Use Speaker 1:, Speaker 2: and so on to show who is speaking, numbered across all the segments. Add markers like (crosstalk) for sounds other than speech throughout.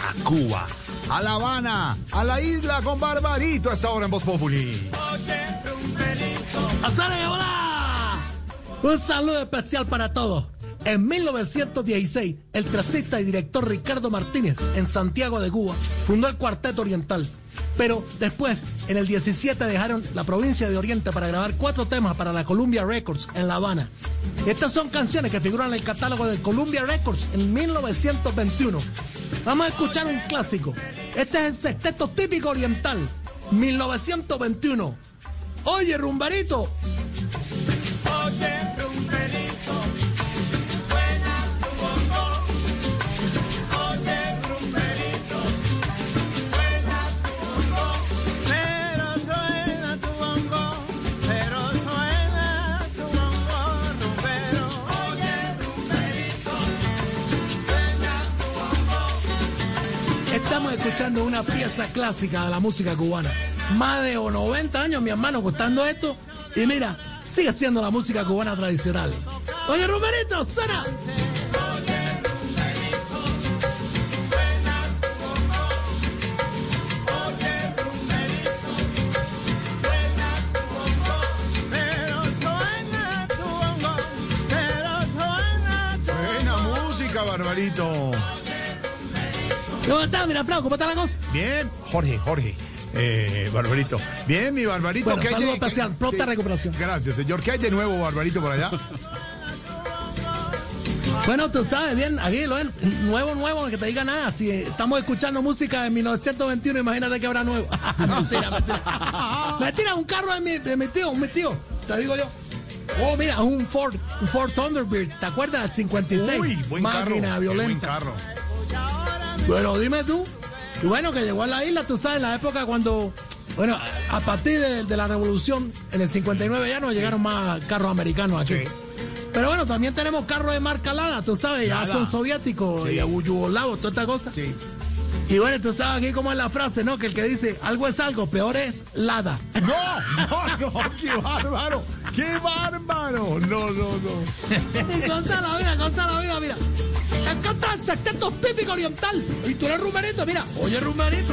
Speaker 1: A Cuba, a La Habana, a la isla con Barbarito hasta ahora en Voz Populi.
Speaker 2: Un saludo especial para todos. En 1916, el tracista y director Ricardo Martínez, en Santiago de Cuba, fundó el Cuarteto Oriental. Pero después, en el 17, dejaron la provincia de Oriente para grabar cuatro temas para la Columbia Records en La Habana. Estas son canciones que figuran en el catálogo de Columbia Records en 1921. Vamos a escuchar un clásico. Este es el sexteto típico oriental, 1921. Oye, rumbarito, escuchando una pieza clásica de la música cubana. Más de 90 años, mi hermano, costando esto. Y mira, sigue siendo la música cubana tradicional. Oye, Rumerito, suena. ¿Cómo estás, mira, Flau? ¿Cómo está la cosa?
Speaker 1: Bien, Jorge, Jorge. Eh, Barbarito. Bien, mi Barbarito.
Speaker 2: Bueno,
Speaker 1: ¿qué hay de-
Speaker 2: pronta
Speaker 1: sí,
Speaker 2: recuperación.
Speaker 1: Gracias, señor. ¿Qué hay de nuevo, Barbarito, por allá? (laughs)
Speaker 2: Bueno, tú sabes bien, aquí lo ven, nuevo, nuevo, que te diga nada. Si estamos escuchando música de 1921, imagínate que habrá nuevo. (laughs) (laughs) mentira, mentira. Mentira, un carro de mi, de mi tío, un mi tío, te digo yo. Oh, mira, un Ford, un Ford Thunderbird, ¿te acuerdas del 56?
Speaker 1: Uy, buen
Speaker 2: Máquina
Speaker 1: carro. qué Buen
Speaker 2: violenta.
Speaker 1: carro.
Speaker 2: Pero dime tú. Y bueno, que llegó a la isla, tú sabes, en la época cuando. Bueno, a partir de, de la revolución, en el 59 ya no llegaron más carros americanos aquí.
Speaker 1: Sí.
Speaker 2: Pero bueno, también tenemos carros de marca Lada, tú sabes, ya
Speaker 1: Lada.
Speaker 2: son soviéticos
Speaker 1: Sí.
Speaker 2: y yugoslavos, toda esta cosa.
Speaker 1: Sí.
Speaker 2: Y bueno, tú sabes aquí cómo es la frase, ¿no? Que el que dice algo es algo, peor es Lada. (laughs)
Speaker 1: No, no, no, qué bárbaro. Qué bárbaro. No, no, no. (laughs)
Speaker 2: Y cosa la vida, cosa la vida, mira. Me encanta el sexteto típico oriental. Y tú eres rumerito, mira. Oye, rumerito.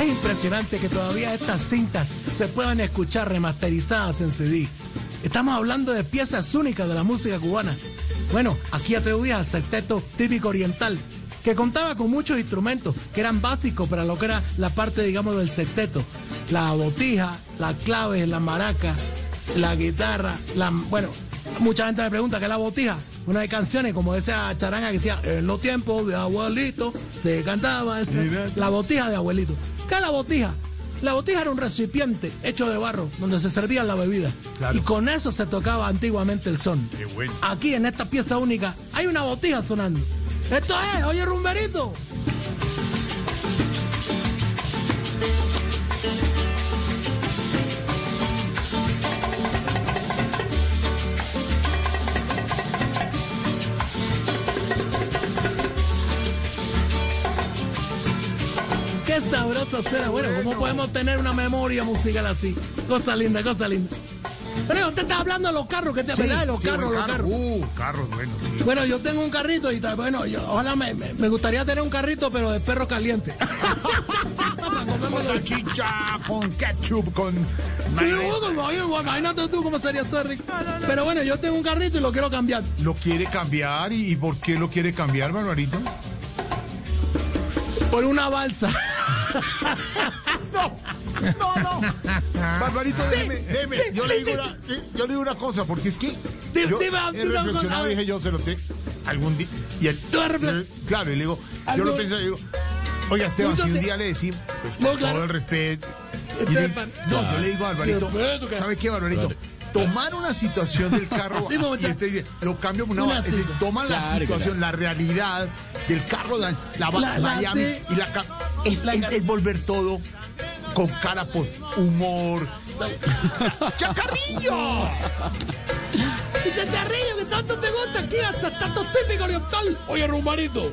Speaker 2: Es impresionante que todavía estas cintas se puedan escuchar remasterizadas en CD. Estamos hablando de piezas únicas de la música cubana. Bueno, aquí atribuidas al sexteto típico oriental, que contaba con muchos instrumentos que eran básicos para lo que era la parte, digamos, del sexteto. La botija, las claves, la maraca, la guitarra, la... Bueno, mucha gente me pregunta qué es la botija. Una de canciones como esa charanga que decía, en los tiempos de abuelito, se cantaba esa- la botija de abuelito. ¿Qué es la botija? La botija era un recipiente hecho de barro donde se servía la bebida.
Speaker 1: Claro.
Speaker 2: Y con eso se tocaba antiguamente el son.
Speaker 1: Qué bueno.
Speaker 2: Aquí en esta pieza única hay una botija sonando. Esto es, oye rumberito. Qué sabroso. Bueno, ¿cómo podemos tener una memoria musical así? Cosa linda, cosa linda. Pero usted está hablando de los carros, que te ¿verdad? De los
Speaker 1: Sí,
Speaker 2: carros, los
Speaker 1: carro.
Speaker 2: carros.
Speaker 1: Uh, carros buenos. sí.
Speaker 2: Bueno, yo tengo un carrito y bueno, yo, ojalá me, me- gustaría tener un carrito, pero de perro caliente. (laughs)
Speaker 1: Con salchicha, con ketchup, con
Speaker 2: Sí, bueno, imagínate tú cómo sería eso, rico. Pero bueno, yo tengo un carrito y lo quiero cambiar.
Speaker 1: ¿Lo quiere cambiar? ¿Y, y por qué lo quiere cambiar, Barbarito?
Speaker 2: Por una balsa. (laughs) (laughs)
Speaker 1: No, no. Barbarito, déjeme, déjeme. Yo le digo una, yo le digo una cosa, porque es que yo he reflexionado y dije yo, se lo te... algún día. Y él, claro, y le digo, yo lo pensé, le digo, oiga, Esteban, si un día le decimos, pues,
Speaker 2: No,
Speaker 1: con todo el respeto. le- no, yo le digo a Alvarito,
Speaker 2: Respeto, que-
Speaker 1: ¿sabe qué, Alvarito? Tomar una situación del carro (laughs)
Speaker 2: Sí,
Speaker 1: y este lo cambio una,
Speaker 2: Una
Speaker 1: es decir,
Speaker 2: situación.
Speaker 1: toman la
Speaker 3: Claro,
Speaker 1: situación, la realidad del carro, de la,
Speaker 2: La- la
Speaker 1: Miami
Speaker 2: de-
Speaker 1: y la es,
Speaker 2: la
Speaker 1: es- es volver todo con cara por humor. (laughs) ¡Chacarrillo!
Speaker 2: Y chacharrillo que tanto te gusta aquí, hasta tanto típico oriental. Oye, rumbarito.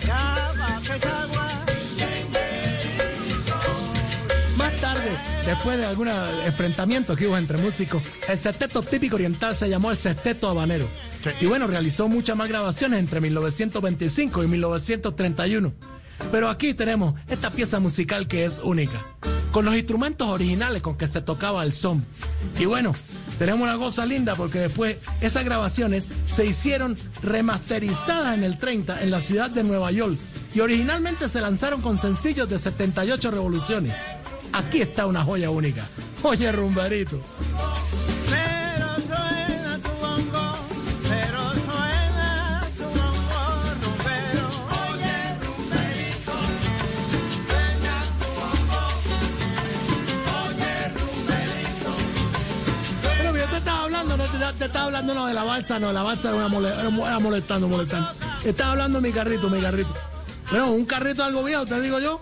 Speaker 2: Después de algún enfrentamiento que hubo entre músicos, el sexteto típico oriental se llamó el sexteto habanero. Y bueno, realizó muchas más grabaciones entre 1925 y 1931. Pero aquí tenemos esta pieza musical que es única, con los instrumentos originales con que se tocaba el son. Y bueno, tenemos una cosa linda porque después esas grabaciones se hicieron remasterizadas en el 30 en la ciudad de Nueva York y originalmente se lanzaron con sencillos de 78 revoluciones. Aquí está una joya única. Oye, rumberito.
Speaker 4: Pero suena tu bongo, pero suena tu bongo, rumbero. Oye, rumberito, suena tu bongo. Oye, rumberito.
Speaker 2: Pero yo te estaba hablando, no te, te estaba hablando no de la balsa, no, la balsa era, mole- era mo- era molestando, molestando. Estaba hablando de mi carrito, mi carrito. Bueno, un carrito algo viejo, te digo yo.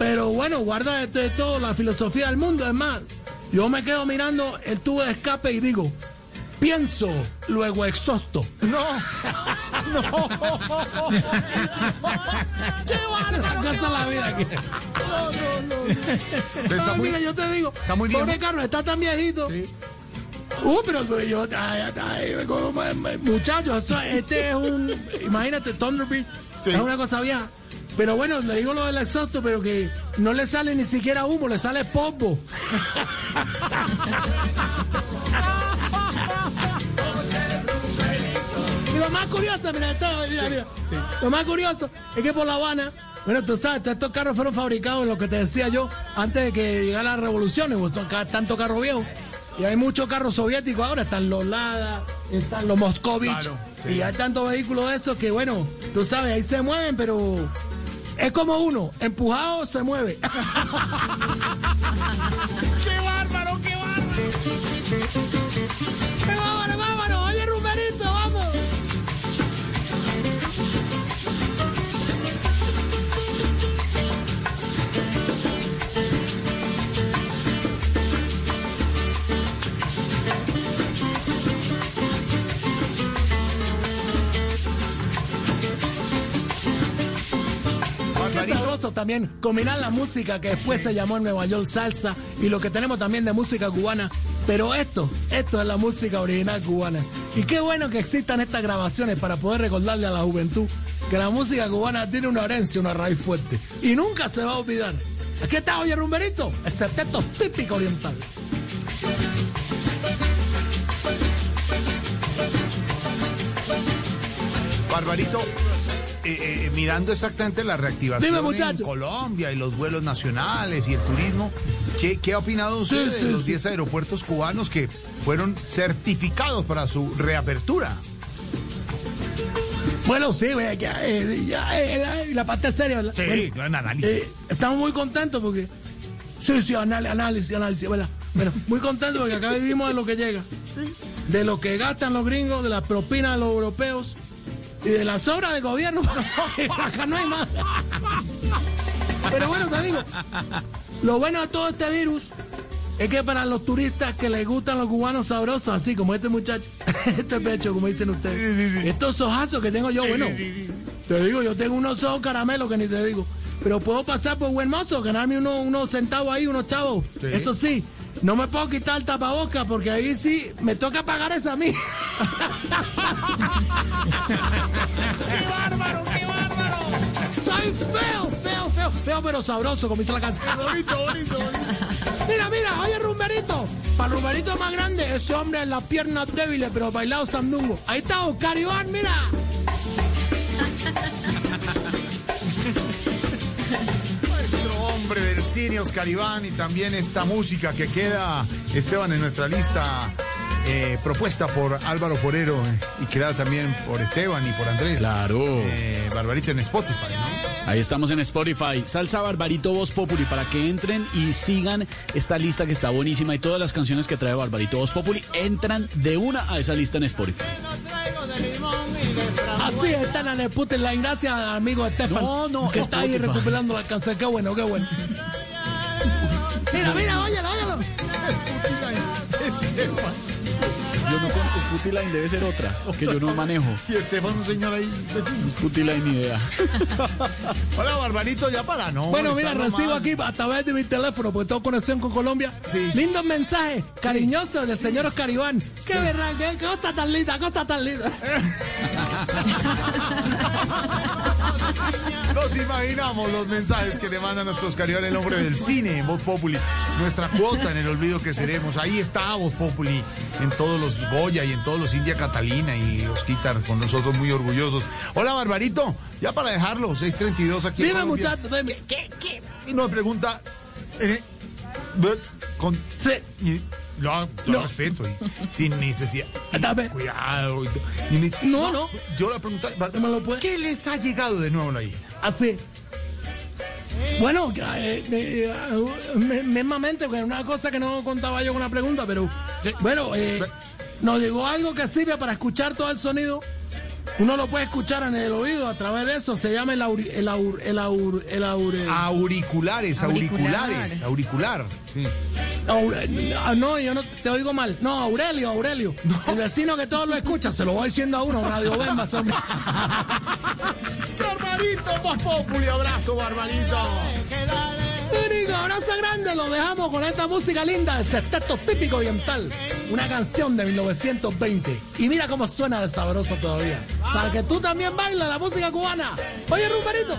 Speaker 2: Pero bueno, guarda de todo la filosofía del mundo. Es más, yo me quedo mirando el tubo de escape y digo, pienso, luego exhausto. No, (laughs) no. ¡Qué bárbaro! Es la vida aquí.
Speaker 1: Está
Speaker 2: Ah,
Speaker 1: muy-
Speaker 2: mira, yo te digo,
Speaker 1: está muy bien.
Speaker 2: pobre carro, está tan viejito. Uh, pero pues, yo, ay, ay, como, eh, muchachos, este es un, imagínate, Thunderbird,
Speaker 1: Sí.
Speaker 2: es una cosa vieja. Pero bueno, le digo lo del exhausto, pero que no le sale ni siquiera humo, le sale polvo. y lo más curioso, mira, esto, mira, mira, lo más curioso es que por La Habana, bueno, tú sabes, estos carros fueron fabricados en lo que te decía yo, antes de que llegara la revolución, pues, tanto carro viejo. Y hay muchos carros soviéticos ahora, están los Lada, están los Moscovich,
Speaker 1: Claro, sí.
Speaker 2: y hay tantos vehículos de esos que, bueno, tú sabes, ahí se mueven, pero es como uno, empujado se mueve. (laughs)
Speaker 4: ¡Qué bárbaro, qué bárbaro!
Speaker 2: También combinar la música que después se llamó en Nueva York salsa y lo que tenemos también de música cubana. Pero esto, esto es la música original cubana. Y qué bueno que existan estas grabaciones para poder recordarle a la juventud que la música cubana tiene una herencia, una raíz fuerte. Y nunca se va a olvidar. Aquí está, oye, rumberito, el septeto típico oriental.
Speaker 1: Barbarito, eh, eh, mirando exactamente la reactivación
Speaker 2: Dime,
Speaker 1: en. Colombia y los vuelos nacionales y el turismo, ¿qué, qué ha opinado usted
Speaker 2: Sí,
Speaker 1: de
Speaker 2: sí,
Speaker 1: los
Speaker 2: sí.
Speaker 1: 10 aeropuertos cubanos que fueron certificados para su reapertura?
Speaker 2: Bueno, sí, eh, ya, eh, la, la parte seria. ¿verdad?
Speaker 1: Sí,
Speaker 2: Bueno,
Speaker 1: en análisis.
Speaker 2: Eh, estamos muy contentos porque. Sí, sí, análisis, análisis, ¿verdad? Pero muy contentos porque acá vivimos de lo que llega. De lo que gastan los gringos, de las propinas de los europeos y de las obras del gobierno. (laughs) acá no hay más. Pero bueno, te digo, lo bueno de todo este virus es que para los turistas que les gustan los cubanos sabrosos, así como este muchacho, (laughs) este pecho, como dicen ustedes, estos ojazos que tengo yo, bueno, te digo, yo tengo unos ojos caramelos que ni te digo, pero puedo pasar por buen mozo, ganarme unos, unos centavos ahí, unos chavos. Eso sí, no me puedo quitar el tapabocas porque ahí sí me toca pagar esa a mí. (laughs)
Speaker 4: ¡Qué bárbaro, qué bárbaro!
Speaker 2: Soy feo, feo, feo, feo, pero sabroso, como dice la canción.
Speaker 1: Bonito, bonito, bonito.
Speaker 2: Mira, mira, oye, Rumberito. Para Rumberito más grande, ese hombre en las piernas débiles, pero bailado sandungo. Ahí está Oscar Iván, mira.
Speaker 1: Oscar Iván, y también esta música que queda, Esteban, en nuestra lista eh, propuesta por Álvaro Forero eh, y creada también por Esteban y por Andrés.
Speaker 5: Claro.
Speaker 1: Eh, Barbarita en Spotify, ¿no?
Speaker 5: Ahí estamos en Spotify. Salsa Barbarito Voz Populi para que entren y sigan esta lista que está buenísima y todas las canciones que trae Barbarito Voz Populi entran de una a esa lista en Spotify.
Speaker 2: Así están en el Putin Line. Gracias, amigo Estefan.
Speaker 5: No, no,
Speaker 2: que está ahí recuperando la canción. Qué bueno, qué bueno. Mira, mira, óyelo, óyelo.
Speaker 1: Esteban.
Speaker 5: Yo no conozco Sputiline, debe ser otra, que yo no manejo.
Speaker 1: Y Esteban, un señor ahí.
Speaker 5: Sputiline ni idea. (laughs)
Speaker 1: Hola, Barbarito, ya para, ¿no?
Speaker 2: Bueno, mira, recibo
Speaker 1: nomás.
Speaker 2: aquí a través de mi teléfono, porque tengo conexión con Colombia.
Speaker 1: Sí.
Speaker 2: Lindos mensajes, cariñosos del señor Oscar Iván. Qué verdad, qué cosa tan linda, cosa tan linda. (laughs)
Speaker 1: Nos imaginamos los mensajes que le manda nuestro Oscar Iván, el hombre del cine, en Voz Populi. Nuestra cuota en el olvido que seremos. Ahí está Voz Populi, en todos los Goya y en todos los India Catalina y los Quitar con nosotros muy orgullosos. Hola, Barbarito, ya para dejarlo, 632 aquí. en
Speaker 2: Dime,
Speaker 1: Colombia.
Speaker 2: muchacho, dime.
Speaker 1: ¿Qué, qué? Y nos pregunta. eh, con,
Speaker 2: Sí.
Speaker 1: Lo, lo
Speaker 2: No.
Speaker 1: respeto, y sin necesidad. (laughs)
Speaker 2: Dame.
Speaker 1: Cuidado. y- y
Speaker 2: No, no.
Speaker 1: Yo le
Speaker 2: lo puede-
Speaker 1: ¿qué les ha llegado de nuevo ahí?
Speaker 2: Así. Bueno, eh, eh, eh, me- mismamente, que una cosa que no contaba yo con una pregunta, pero bueno, eh, nos llegó algo que sirve para escuchar todo el sonido. Uno lo puede escuchar en el oído a través de eso. Se llama el aur, el aur, el aur, el
Speaker 1: Auriculares,
Speaker 6: Auricular.
Speaker 1: auriculares, auricular. Sí.
Speaker 2: Aure- ah, no, yo no te oigo mal. No, Aurelio, Aurelio. El vecino que todo lo escucha, se lo voy diciendo a uno, Radio Bemba, hombre. (laughs)
Speaker 1: Barbarito, más populi, abrazo, Barbarito.
Speaker 2: Único abrazo grande, lo dejamos con esta música linda del sexteto típico oriental. Una canción de 1920. Y mira cómo suena de sabroso todavía. Para que tú también bailes la música cubana. Oye, Rumbarito.